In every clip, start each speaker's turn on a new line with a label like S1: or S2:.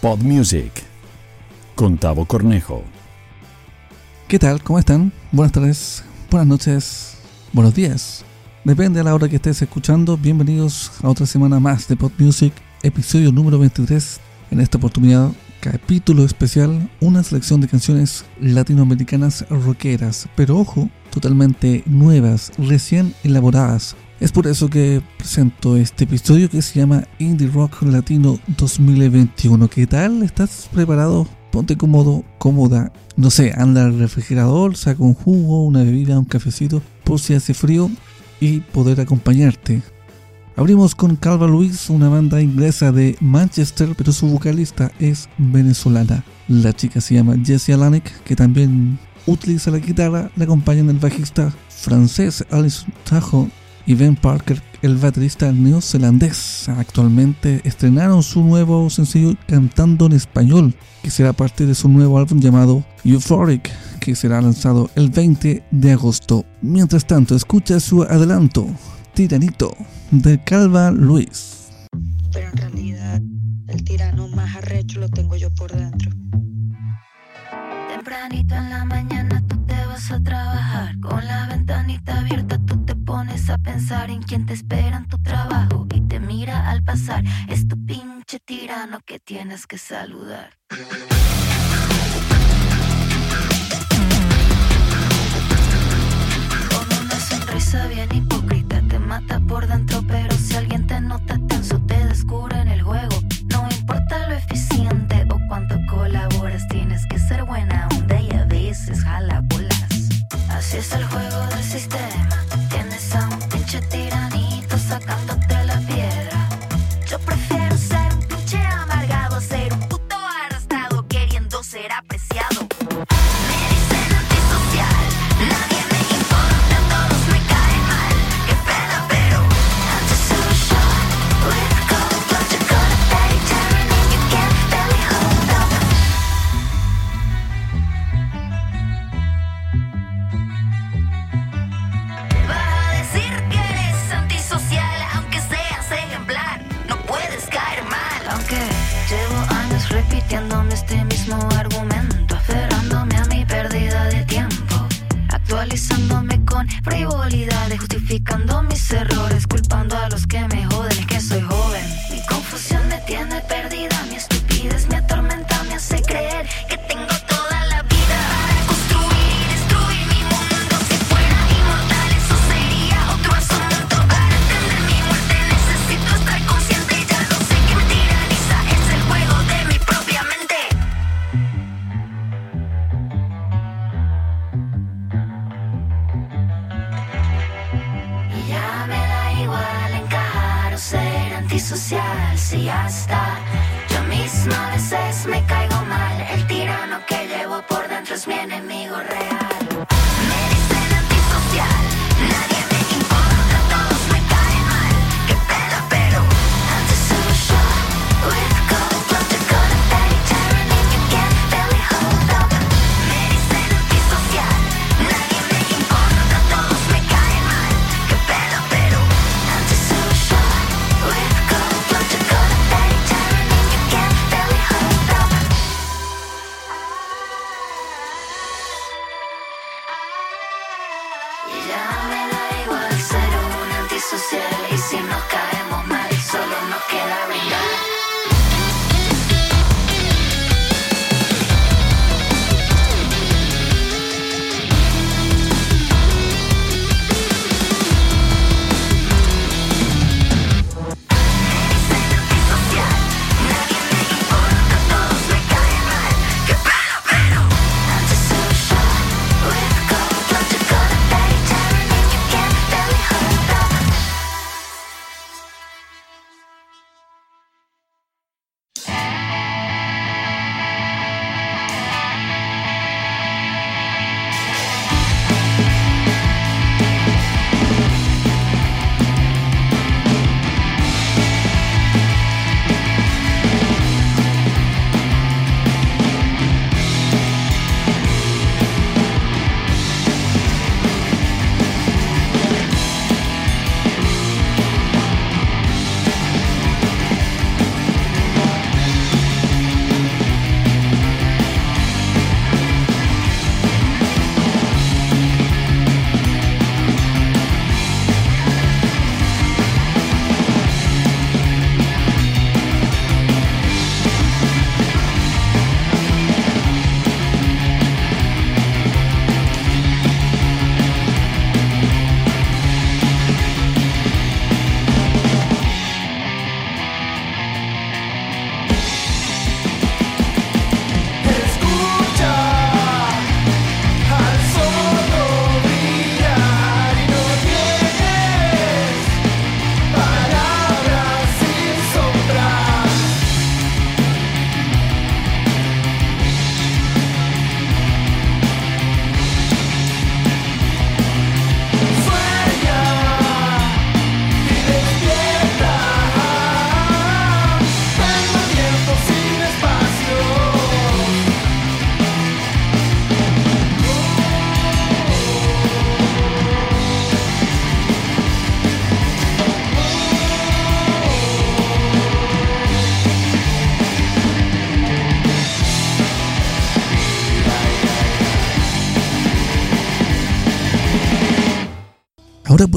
S1: Pod Music con Tavo Cornejo.
S2: ¿Qué tal? ¿Cómo están? Buenas tardes, buenas noches, buenos días. Depende a la hora que estés escuchando. Bienvenidos a otra semana más de Pod Music, episodio número 23. En esta oportunidad, capítulo especial, una selección de canciones latinoamericanas rockeras, pero ojo, totalmente nuevas, recién elaboradas, es por eso que presento este episodio que se llama Indie Rock Latino 2021. ¿Qué tal? ¿Estás preparado? Ponte cómodo, cómoda. No sé, anda al refrigerador, saca un jugo, una bebida, un cafecito, por si hace frío y poder acompañarte. Abrimos con Calva Luis, una banda inglesa de Manchester, pero su vocalista es venezolana. La chica se llama Jessie Alanek, que también utiliza la guitarra. Le acompañan el bajista francés Alice Tajo y Ben Parker, el baterista neozelandés. Actualmente estrenaron su nuevo sencillo cantando en español, que será parte de su nuevo álbum llamado Euphoric, que será lanzado el 20 de agosto. Mientras tanto, escucha su adelanto, Tiranito, de Calva Luis.
S3: Pero en realidad, el tirano más arrecho lo tengo yo por dentro.
S4: Tempranito en la mañana tú te vas a trabajar con la ventanita abierta a pensar en quién te espera en tu trabajo y te mira al pasar. Es tu pinche tirano que tienes que saludar. Antisocial, si ya está. Yo misma a veces me caigo mal. El tirano que llevo por dentro es mi enemigo real.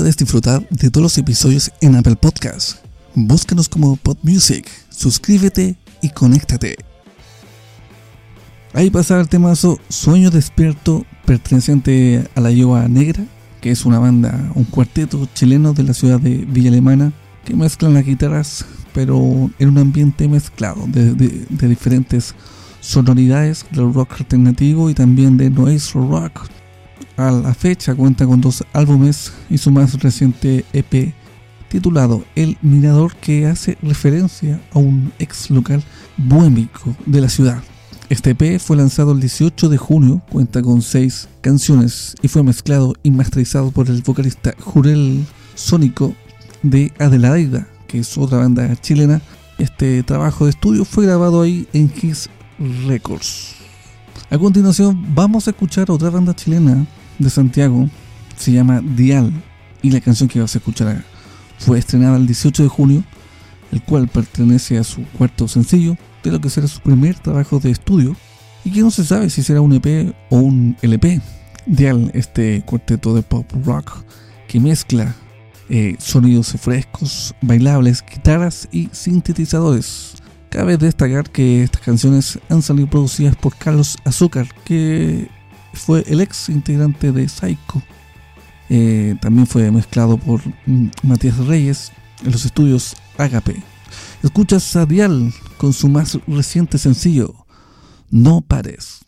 S2: Puedes disfrutar de todos los episodios en Apple Podcasts. Búscanos como Pod Music, suscríbete y conéctate. Ahí pasaba el temazo Sueño Despierto perteneciente a la Yoa Negra, que es una banda, un cuarteto chileno de la ciudad de Villa Alemana, que mezclan las guitarras, pero en un ambiente mezclado de, de diferentes sonoridades del rock alternativo y también de noise rock. A la fecha cuenta con dos álbumes y su más reciente EP titulado El Mirador que hace referencia a un ex local bohémico de la ciudad. Este EP fue lanzado el 18 de junio, cuenta con seis canciones y fue mezclado y masterizado por el vocalista Jurel Sónico de Adelaida, que es otra banda chilena. Este trabajo de estudio fue grabado ahí en His Records. A continuación vamos a escuchar otra banda chilena de Santiago, se llama Dial, y la canción que vas a escuchar fue estrenada el 18 de junio, el cual pertenece a su cuarto sencillo, de lo que será su primer trabajo de estudio, y que no se sabe si será un EP o un LP. Dial, este cuarteto de pop rock que mezcla eh, sonidos frescos, bailables, guitarras y sintetizadores. Cabe destacar que estas canciones han salido producidas por Carlos Azúcar, que fue el ex integrante de Psycho. Eh, también fue mezclado por mm, Matías Reyes en los estudios Agape. Escuchas a Dial con su más reciente sencillo, No Pares.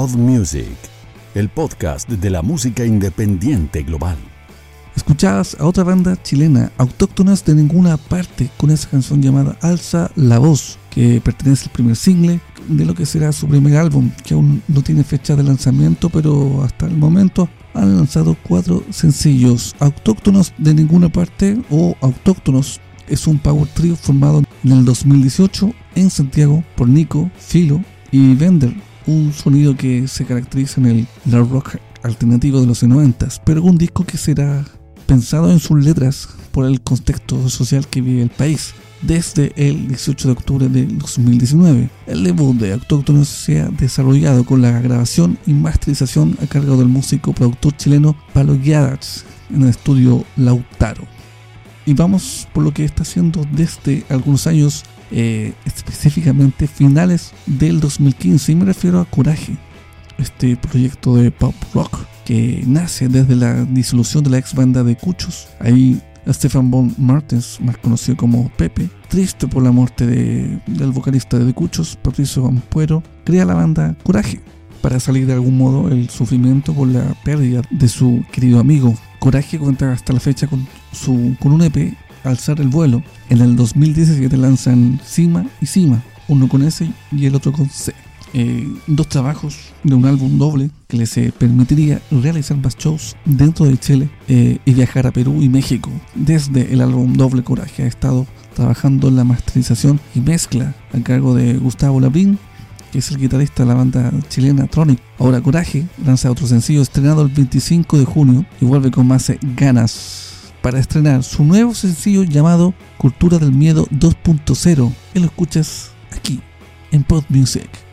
S1: Pod Music, el podcast de la música independiente global.
S2: Escuchabas a otra banda chilena, autóctonas de ninguna parte, con esa canción llamada Alza la Voz, que pertenece al primer single de lo que será su primer álbum, que aún no tiene fecha de lanzamiento, pero hasta el momento han lanzado cuatro sencillos. Autóctonos de ninguna parte o Autóctonos es un power trio formado en el 2018 en Santiago por Nico, Filo y Vender, un sonido que se caracteriza en el rock alternativo de los 90, pero un disco que será pensado en sus letras por el contexto social que vive el país. Desde el 18 de octubre de 2019, el debut de Autóctonos se ha desarrollado con la grabación y masterización a cargo del músico productor chileno Palo Guiadas en el estudio Lautaro. Y vamos por lo que está haciendo desde algunos años, eh, específicamente finales del 2015, y me refiero a Coraje, este proyecto de pop rock que nace desde la disolución de la ex banda de Cuchos. Ahí Stefan Von Martens, más conocido como Pepe, triste por la muerte del vocalista de Cuchos, Patricio Ampuero, crea la banda Coraje para salir de algún modo el sufrimiento por la pérdida de su querido amigo. Coraje cuenta hasta la fecha con, su, con un EP, Alzar el vuelo. En el 2017 lanzan Cima y Cima, uno con S y el otro con C. Eh, dos trabajos de un álbum doble que les eh, permitiría realizar más shows dentro de Chile eh, y viajar a Perú y México. Desde el álbum Doble Coraje ha estado trabajando en la masterización y mezcla a cargo de Gustavo Labrín, que es el guitarrista de la banda chilena Tronic. Ahora Coraje lanza otro sencillo estrenado el 25 de junio y vuelve con más ganas para estrenar su nuevo sencillo llamado Cultura del Miedo 2.0 y lo escuchas aquí en Pod Music.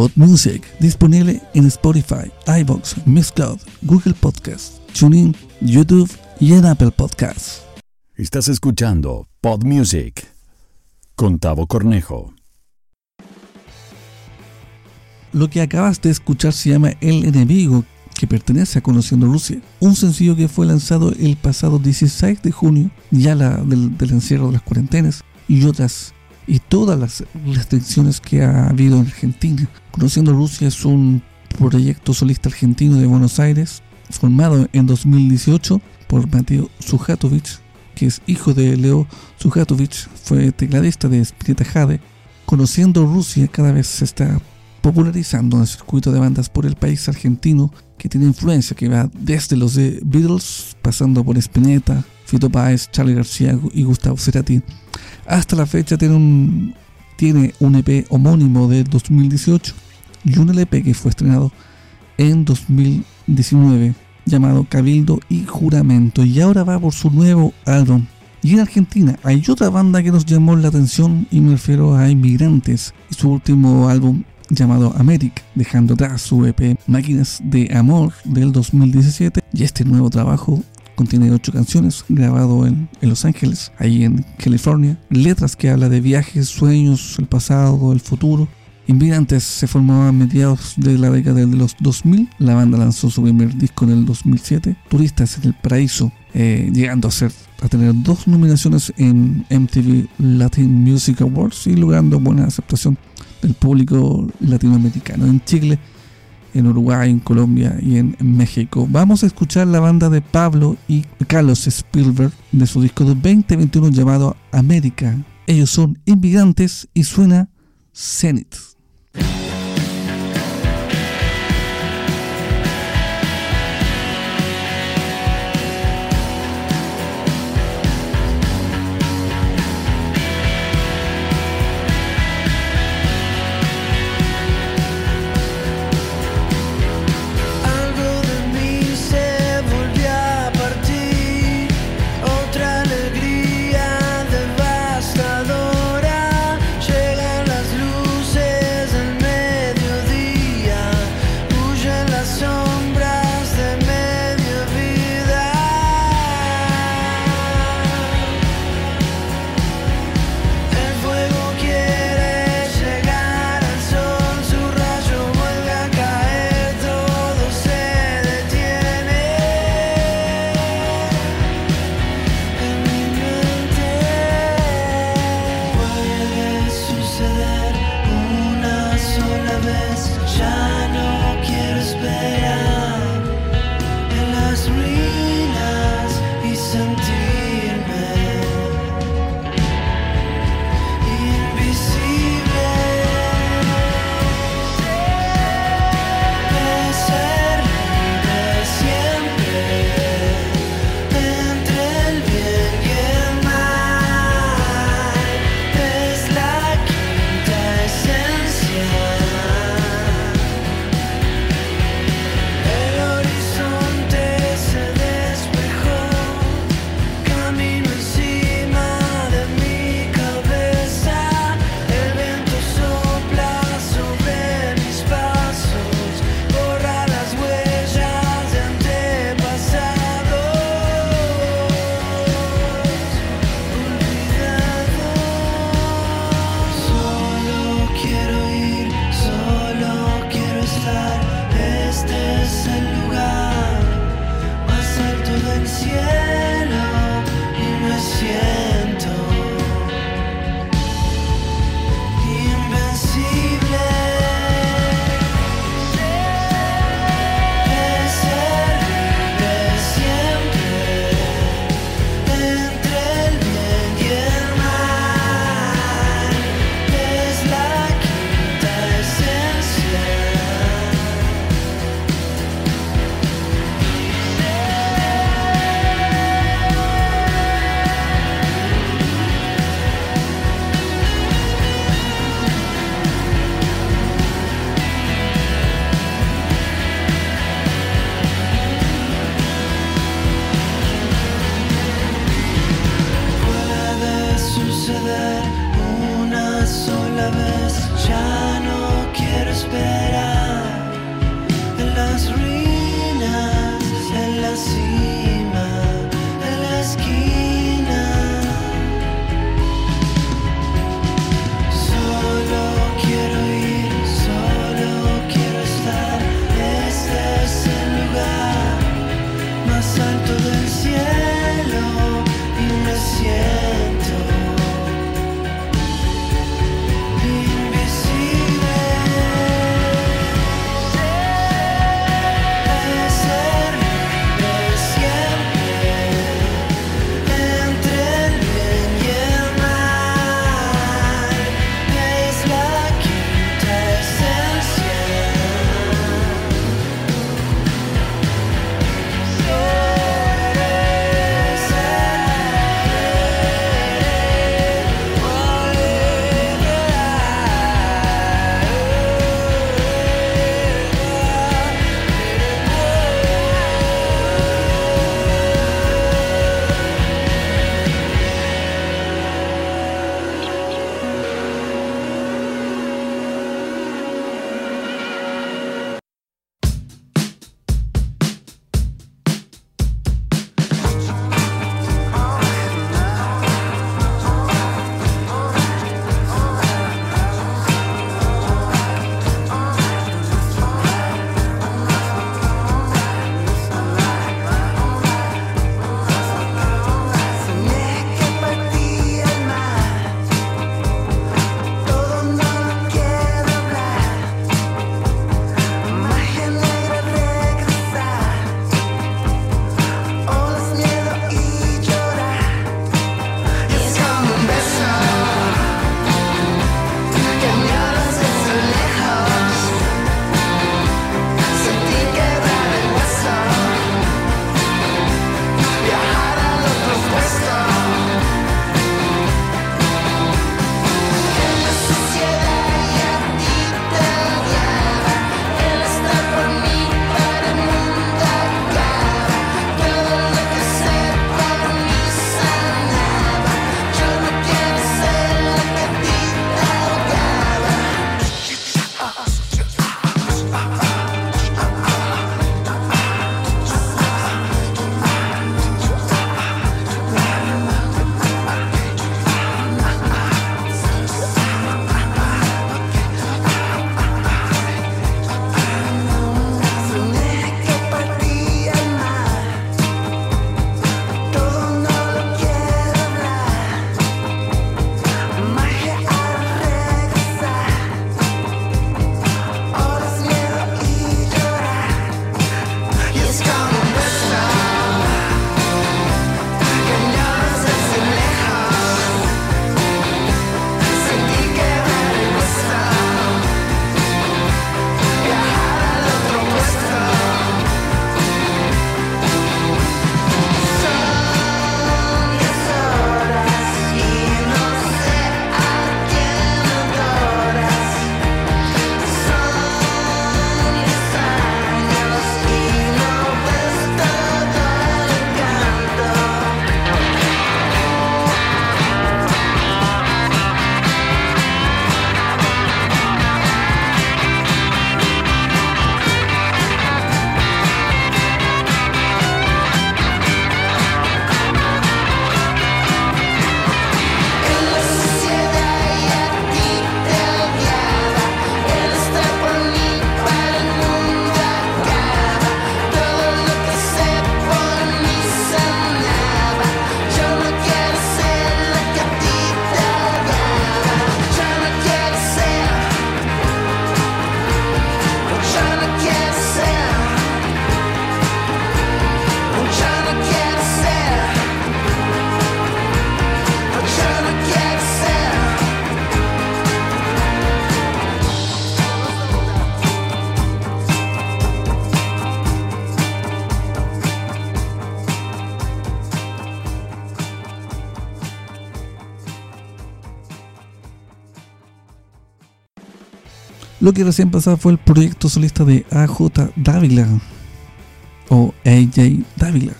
S2: Pod Music, disponible en Spotify, iBox, Mixcloud, Google Podcast, TuneIn, YouTube y en Apple Podcasts.
S1: Estás escuchando Pod Music con Tavo Cornejo.
S2: Lo que acabas de escuchar se llama El Enemigo, que pertenece a Conociendo Rusia, un sencillo que fue lanzado el pasado 16 de junio, ya la, del, del encierro de las cuarentenas y otras y todas las restricciones que ha habido en Argentina. Conociendo Rusia es un proyecto solista argentino de Buenos Aires, formado en 2018 por Mateo Sujatovic, que es hijo de Leo Sujatovic, fue tecladista de Spinetta Jade. Conociendo Rusia cada vez se está popularizando en el circuito de bandas por el país argentino que tiene influencia que va desde los de Beatles, pasando por Spinetta, Fito Páez, Charlie García y Gustavo Cerati. Hasta la fecha tiene un, tiene un EP homónimo de 2018 y un LP que fue estrenado en 2019 llamado Cabildo y Juramento y ahora va por su nuevo álbum. Y en Argentina hay otra banda que nos llamó la atención y me refiero a Inmigrantes y su último álbum llamado Americ, dejando atrás su EP Máquinas de Amor del 2017 y este nuevo trabajo contiene ocho canciones grabado en, en, Los Ángeles, ahí en California, letras que habla de viajes, sueños, el pasado, el futuro. Inmigrantes se formó a mediados de la década de los 2000, la banda lanzó su primer disco en el 2007, Turistas en el Paraíso, eh, llegando a ser a tener dos nominaciones en MTV Latin Music Awards y logrando buena aceptación del público latinoamericano. En Chile, en Uruguay, en Colombia y en México. Vamos a escuchar la banda de Pablo y Carlos Spielberg de su disco de 2021 llamado América
S5: Ellos son inmigrantes y suena Zenith.
S2: Lo que recién pasaba fue el proyecto solista de AJ Dávila o AJ Dávila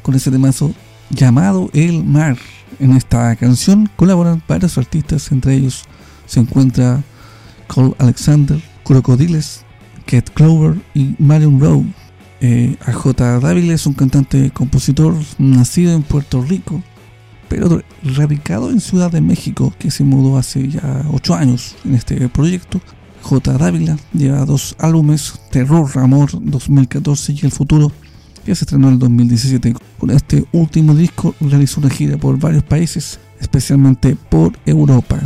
S2: con ese temazo llamado El Mar. En esta canción colaboran varios artistas, entre ellos se encuentra Cole Alexander, Crocodiles, Kate Clover y Marion Rowe. Eh, AJ Dávila es un cantante compositor nacido en Puerto Rico, pero radicado en Ciudad de México, que se mudó hace ya 8 años en este proyecto. J. Dávila lleva dos álbumes, Terror, Amor 2014 y El Futuro, que se estrenó en el 2017. Con este último disco realizó una gira por varios países, especialmente por Europa.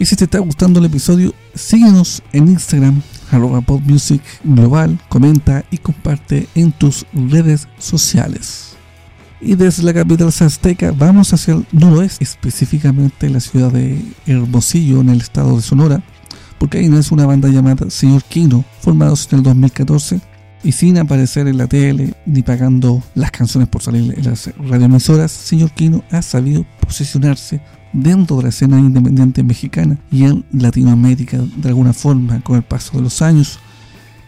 S2: Y si te está gustando el episodio, síguenos en Instagram, arroba Music Global, comenta y comparte en tus redes sociales. Y desde la capital azteca vamos hacia el noroeste, específicamente la ciudad de Hermosillo, en el estado de Sonora, ahí nace una banda llamada Señor Kino, formados en el 2014 y sin aparecer en la tele ni pagando las canciones por salir en las radioemisoras, Señor Kino ha sabido posicionarse dentro de la escena independiente mexicana y en Latinoamérica de alguna forma con el paso de los años.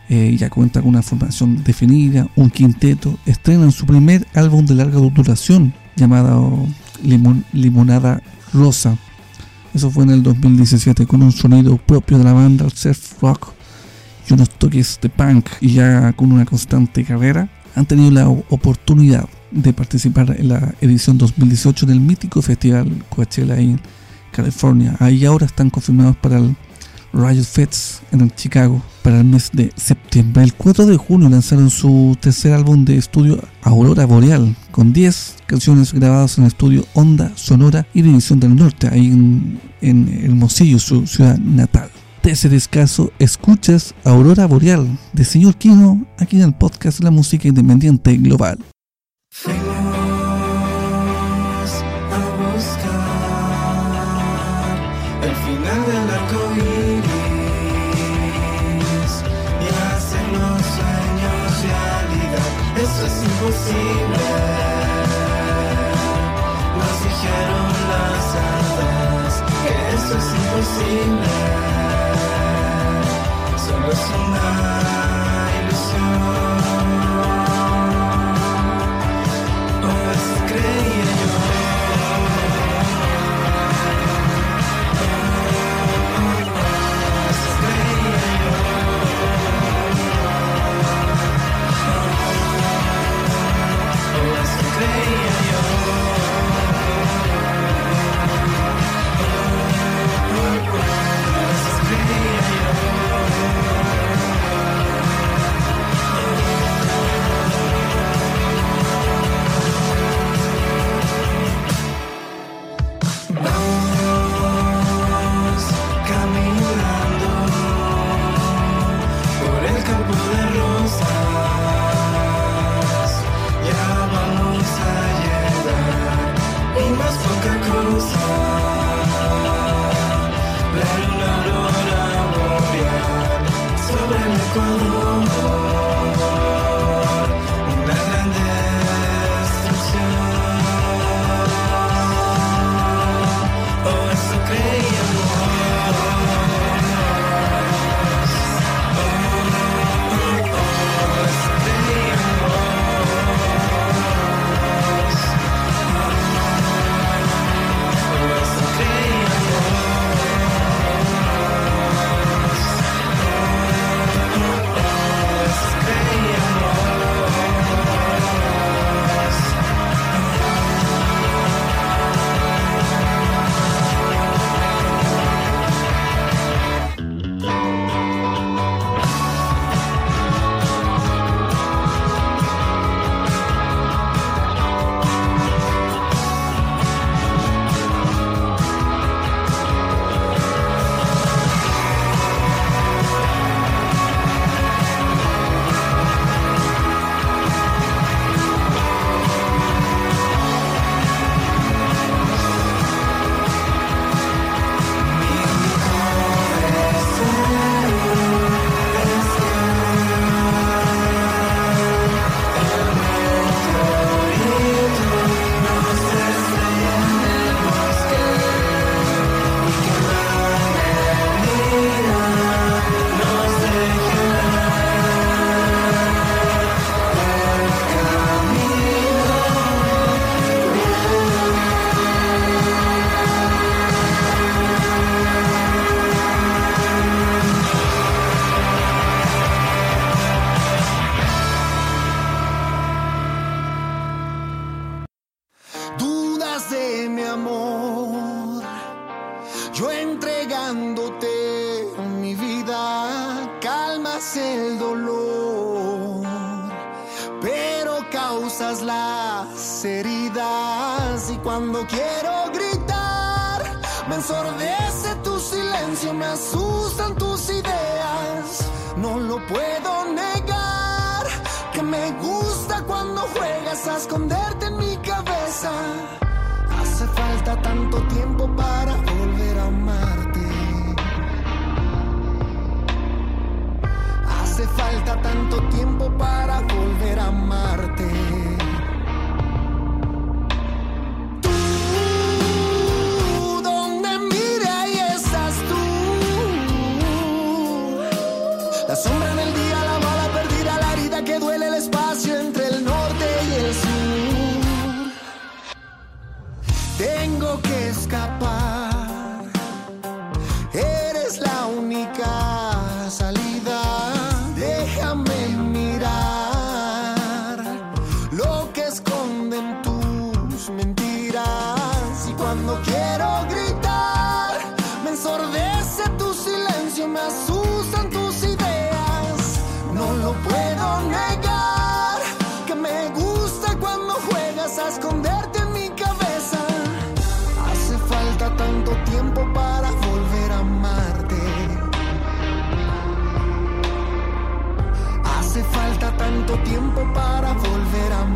S2: Eh, ya cuenta con una formación definida, un quinteto, estrenan su primer álbum de larga duración llamado Limonada Rosa. Eso fue en el 2017 con un sonido propio de la banda, el surf rock y unos toques de punk y ya con una constante carrera. Han tenido la oportunidad de participar en la edición 2018 del mítico festival Coachella en California. Ahí ahora están confirmados para el Riot Fest en Chicago para el mes de septiembre. El 4 de junio lanzaron su tercer álbum de estudio Aurora Boreal, con 10 canciones grabadas en el estudio Onda Sonora y División del Norte, ahí en, en Hermosillo, su ciudad natal. De ese descaso, escuchas Aurora Boreal de Señor Kino aquí en el podcast La Música Independiente Global.
S6: imposible. Nos dijeron las hadas que eso es imposible. Para volver a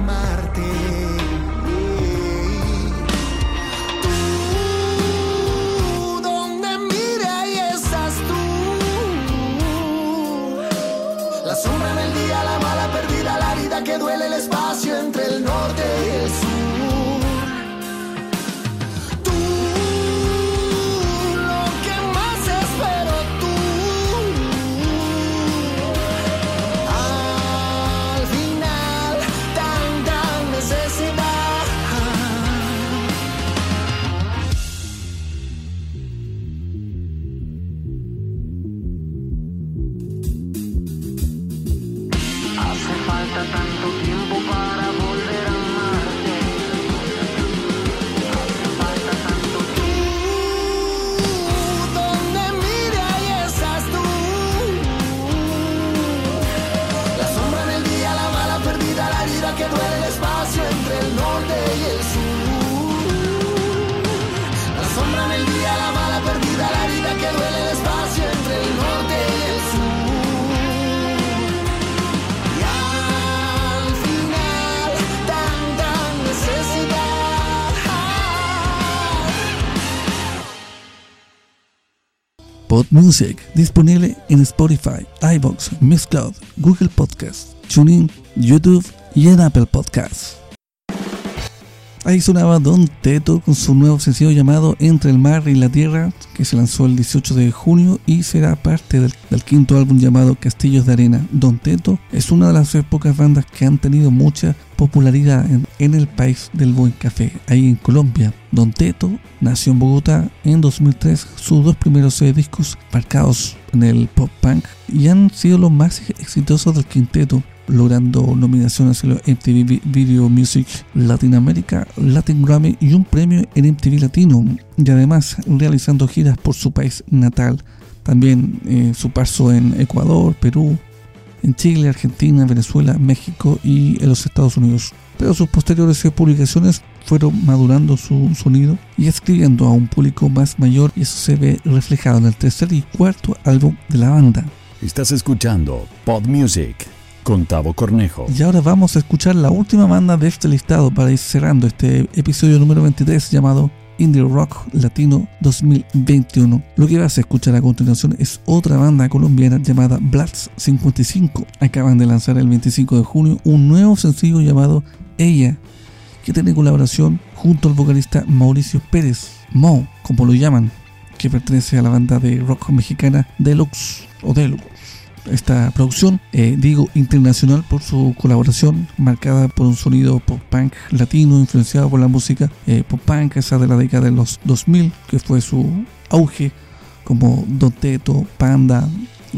S6: y el sur. La sombra en el día, la bala perdida, la herida que duele el espacio entre el norte y el sur. Y al final, tanta necesidad.
S2: Pod Music, disponible en Spotify, iBox, Mixcloud, Google Podcast, TuneIn, YouTube y en Apple Podcasts. Ahí sonaba Don Teto con su nuevo sencillo llamado Entre el Mar y la Tierra, que se lanzó el 18 de junio y será parte del, quinto álbum llamado Castillos de Arena. Don Teto es una de las pocas bandas que han tenido mucha popularidad en, en el país del buen café, ahí en Colombia. Don Teto nació en Bogotá en 2003, sus dos primeros discos marcados en el pop punk y han sido los más exitosos del quinteto logrando nominaciones en los MTV Vi- Video Music Latinoamérica, Latin Grammy y un premio en MTV Latino y además realizando giras por su país natal, también eh, su paso en Ecuador, Perú, en Chile, Argentina, Venezuela, México y en los Estados Unidos. Pero sus posteriores publicaciones fueron madurando su sonido y escribiendo a un público más mayor y eso se ve reflejado en el tercer y cuarto álbum de la banda.
S1: Estás escuchando Pod Music con Tavo Cornejo.
S2: Y ahora vamos a escuchar la última banda de este listado para ir cerrando este episodio número 23 llamado Indie Rock Latino 2021. Lo que vas a escuchar a continuación es otra banda colombiana llamada Bloods 55. Acaban de lanzar el 25 de junio un nuevo sencillo llamado Ella, que tiene colaboración junto al vocalista Mauricio Pérez, Mo, como lo llaman, que pertenece a la banda de rock mexicana Deluxe o Deluxe esta producción, eh, digo internacional por su colaboración, marcada por un sonido pop punk latino influenciado por la música eh, pop punk esa de la década de los 2000, que fue su auge, como Don Teto, Panda,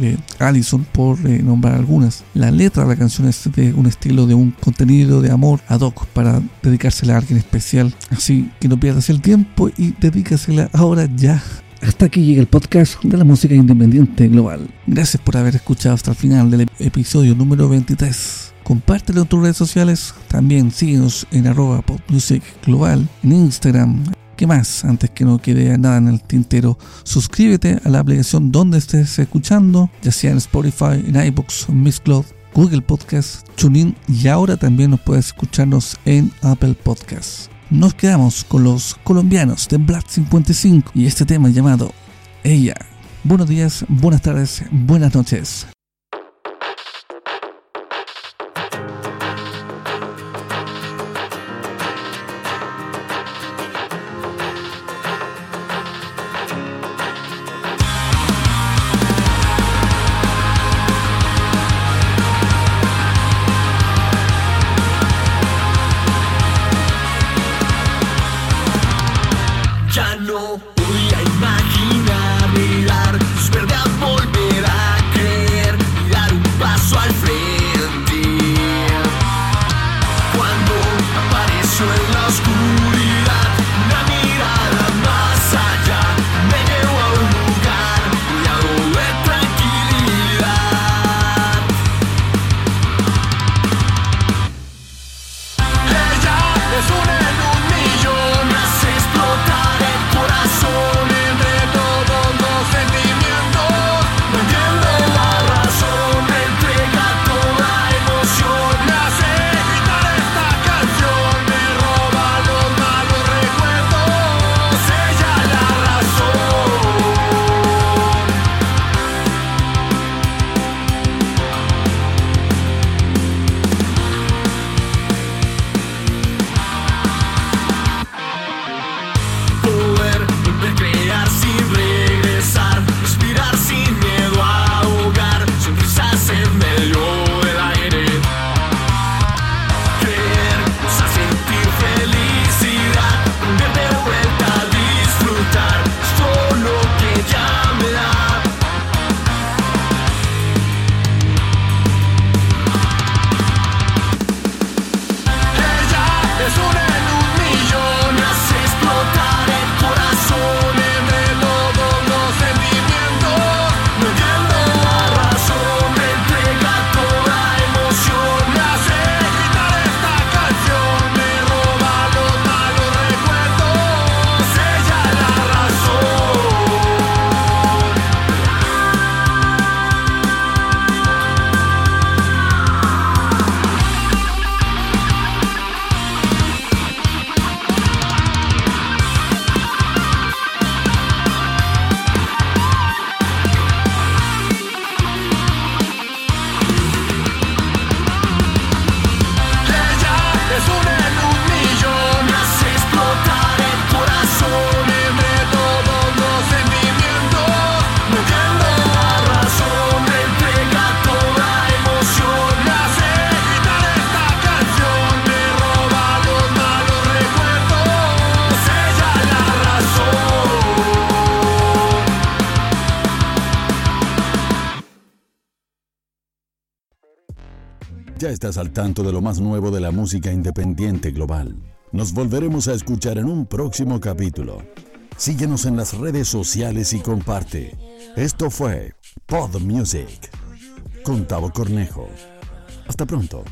S2: eh, Allison, por eh, nombrar algunas. La letra de la canción es de un estilo de un contenido de amor ad hoc para dedicársela a alguien especial. Así que no pierdas el tiempo y dedícasela ahora ya
S7: Hasta aquí llega el podcast de la música independiente global. Gracias por haber escuchado hasta el final del episodio número 23. Compártelo en tus redes sociales. También síguenos en arroba popmusic global en Instagram. ¿Qué más? Antes que no quede nada en el tintero, suscríbete a la aplicación donde estés escuchando, ya sea en Spotify, en iBooks, Mixcloud, Google Podcast, TuneIn y ahora también nos puedes escucharnos en Apple Podcasts nos quedamos con los colombianos de Black 55 y este tema llamado Ella. Buenos días, buenas tardes, buenas noches.
S1: Estás al tanto de lo más nuevo de la música independiente global. Nos volveremos a escuchar en un próximo capítulo. Síguenos en las redes sociales y comparte. Esto fue Pod Music con Tavo Cornejo. Hasta pronto.